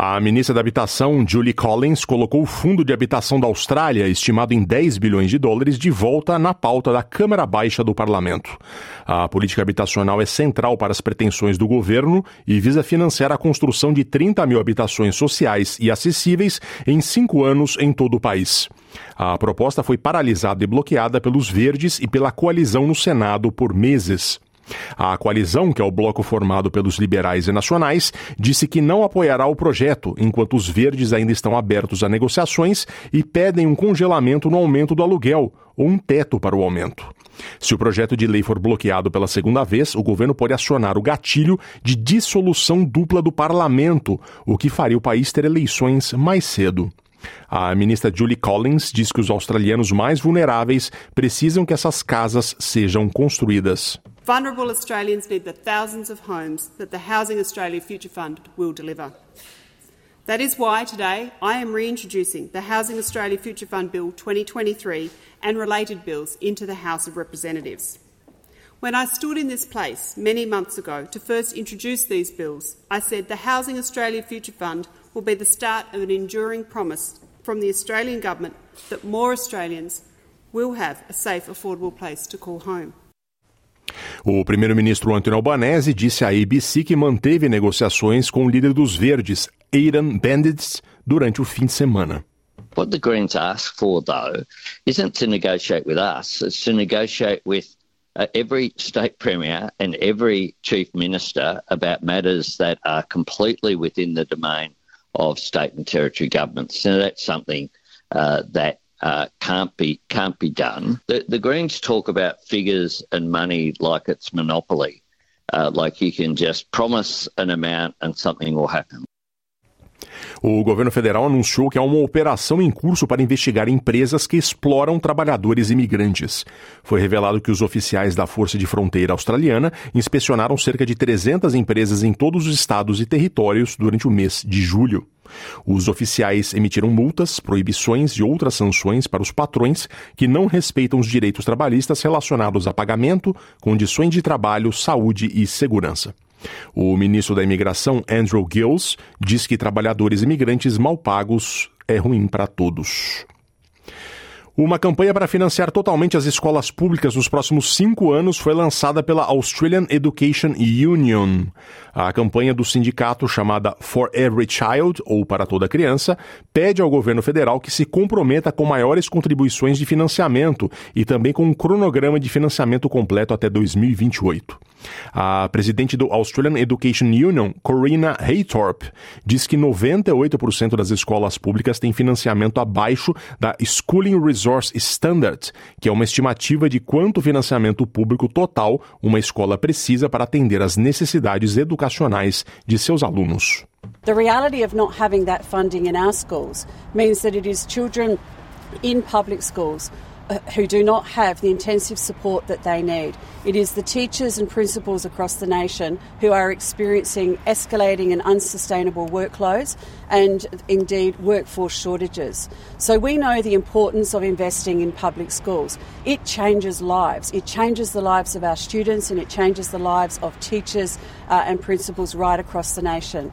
A ministra da Habitação, Julie Collins, colocou o Fundo de Habitação da Austrália, estimado em 10 bilhões de dólares, de volta na pauta da Câmara Baixa do Parlamento. A política habitacional é central para as pretensões do governo e visa financiar a construção de 30 mil habitações sociais e acessíveis em cinco anos em todo o país. A proposta foi paralisada e bloqueada pelos Verdes e pela coalizão no Senado por meses. A coalizão, que é o bloco formado pelos liberais e nacionais, disse que não apoiará o projeto, enquanto os verdes ainda estão abertos a negociações e pedem um congelamento no aumento do aluguel ou um teto para o aumento. Se o projeto de lei for bloqueado pela segunda vez, o governo pode acionar o gatilho de dissolução dupla do parlamento, o que faria o país ter eleições mais cedo. A ministra Julie Collins diz que os australianos mais vulneráveis precisam que essas casas sejam construídas. Vulnerable Australians need the thousands of homes that the Housing Australia Future Fund will deliver. That is why today I am reintroducing the Housing Australia Future Fund Bill 2023 and related bills into the House of Representatives. When I stood in this place many months ago to first introduce these bills, I said the Housing Australia Future Fund will be the start of an enduring promise from the Australian Government that more Australians will have a safe, affordable place to call home. O primeiro-ministro Anthony Albanese disse à ABC que manteve negociações com o líder dos Verdes, Aidan Bandits, durante o fim de semana. What the Greens ask for, though, isn't to negotiate with us, it's to negotiate with uh, every state premier and every chief minister about matters that are completely within the domain of state and territory governments. And that's something uh, that uh, can't be can't be done. The, the, Greens talk about figures and money like it's monopoly, uh, like you can just promise an amount and something will happen. O governo federal anunciou que há uma operação em curso para investigar empresas que exploram trabalhadores imigrantes. Foi revelado que os oficiais da Força de Fronteira Australiana inspecionaram cerca de 300 empresas em todos os estados e territórios durante o mês de julho. Os oficiais emitiram multas, proibições e outras sanções para os patrões que não respeitam os direitos trabalhistas relacionados a pagamento, condições de trabalho, saúde e segurança. O ministro da Imigração, Andrew Gills, diz que trabalhadores imigrantes mal pagos é ruim para todos. Uma campanha para financiar totalmente as escolas públicas nos próximos cinco anos foi lançada pela Australian Education Union. A campanha do sindicato, chamada For Every Child, ou Para Toda Criança, pede ao governo federal que se comprometa com maiores contribuições de financiamento e também com um cronograma de financiamento completo até 2028. A presidente do Australian Education Union, Corina Haythorpe, diz que 98% das escolas públicas têm financiamento abaixo da Schooling Resource Standard, que é uma estimativa de quanto financiamento público total uma escola precisa para atender às necessidades educacionais de seus alunos. The reality of not having that funding in our schools means that it is children in public schools who do not have the intensive support that they need. It is the teachers and principals across the nation who are experiencing escalating and unsustainable workloads and indeed workforce shortages. So we know the importance of investing in public schools. It changes lives. It changes the lives of our students and it changes the lives of teachers uh, and principals right across the nation.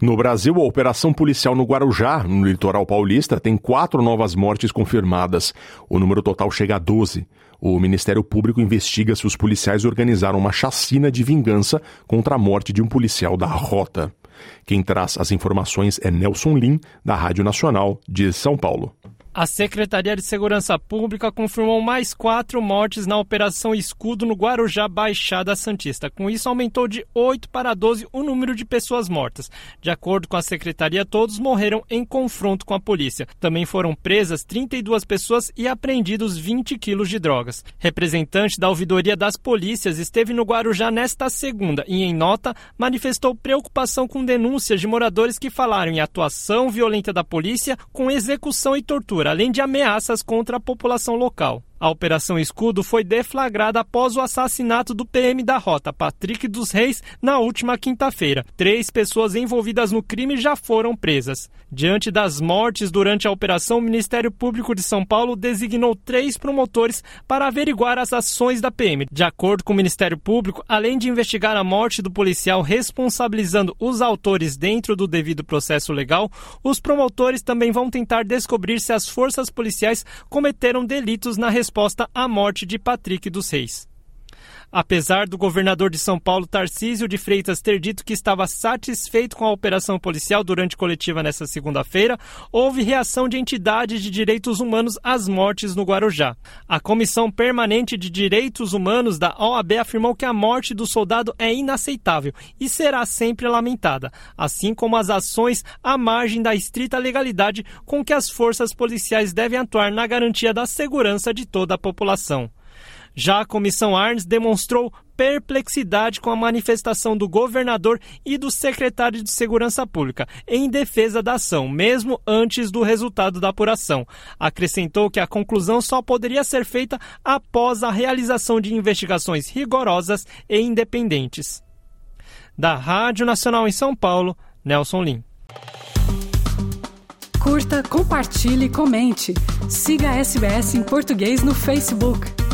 No Brasil, a operação policial no Guarujá, no litoral paulista, tem quatro novas mortes confirmadas. O número total chega a 12. O Ministério Público investiga se os policiais organizaram uma chacina de vingança contra a morte de um policial da rota. Quem traz as informações é Nelson Lim, da Rádio Nacional de São Paulo. A Secretaria de Segurança Pública confirmou mais quatro mortes na Operação Escudo no Guarujá Baixada Santista. Com isso, aumentou de 8 para 12 o número de pessoas mortas. De acordo com a Secretaria, todos morreram em confronto com a polícia. Também foram presas 32 pessoas e apreendidos 20 quilos de drogas. Representante da Ouvidoria das Polícias esteve no Guarujá nesta segunda e, em nota, manifestou preocupação com denúncias de moradores que falaram em atuação violenta da polícia com execução e tortura além de ameaças contra a população local. A Operação Escudo foi deflagrada após o assassinato do PM da Rota, Patrick dos Reis, na última quinta-feira. Três pessoas envolvidas no crime já foram presas. Diante das mortes durante a operação, o Ministério Público de São Paulo designou três promotores para averiguar as ações da PM. De acordo com o Ministério Público, além de investigar a morte do policial responsabilizando os autores dentro do devido processo legal, os promotores também vão tentar descobrir se as forças policiais cometeram delitos na resposta resposta à morte de Patrick dos Reis. Apesar do governador de São Paulo, Tarcísio de Freitas, ter dito que estava satisfeito com a operação policial durante coletiva nesta segunda-feira, houve reação de entidades de direitos humanos às mortes no Guarujá. A Comissão Permanente de Direitos Humanos da OAB afirmou que a morte do soldado é inaceitável e será sempre lamentada, assim como as ações à margem da estrita legalidade com que as forças policiais devem atuar na garantia da segurança de toda a população. Já a Comissão Arnes demonstrou perplexidade com a manifestação do governador e do secretário de Segurança Pública em defesa da ação, mesmo antes do resultado da apuração. Acrescentou que a conclusão só poderia ser feita após a realização de investigações rigorosas e independentes. Da Rádio Nacional em São Paulo, Nelson Lim. Curta, compartilhe, comente. Siga a SBS em português no Facebook.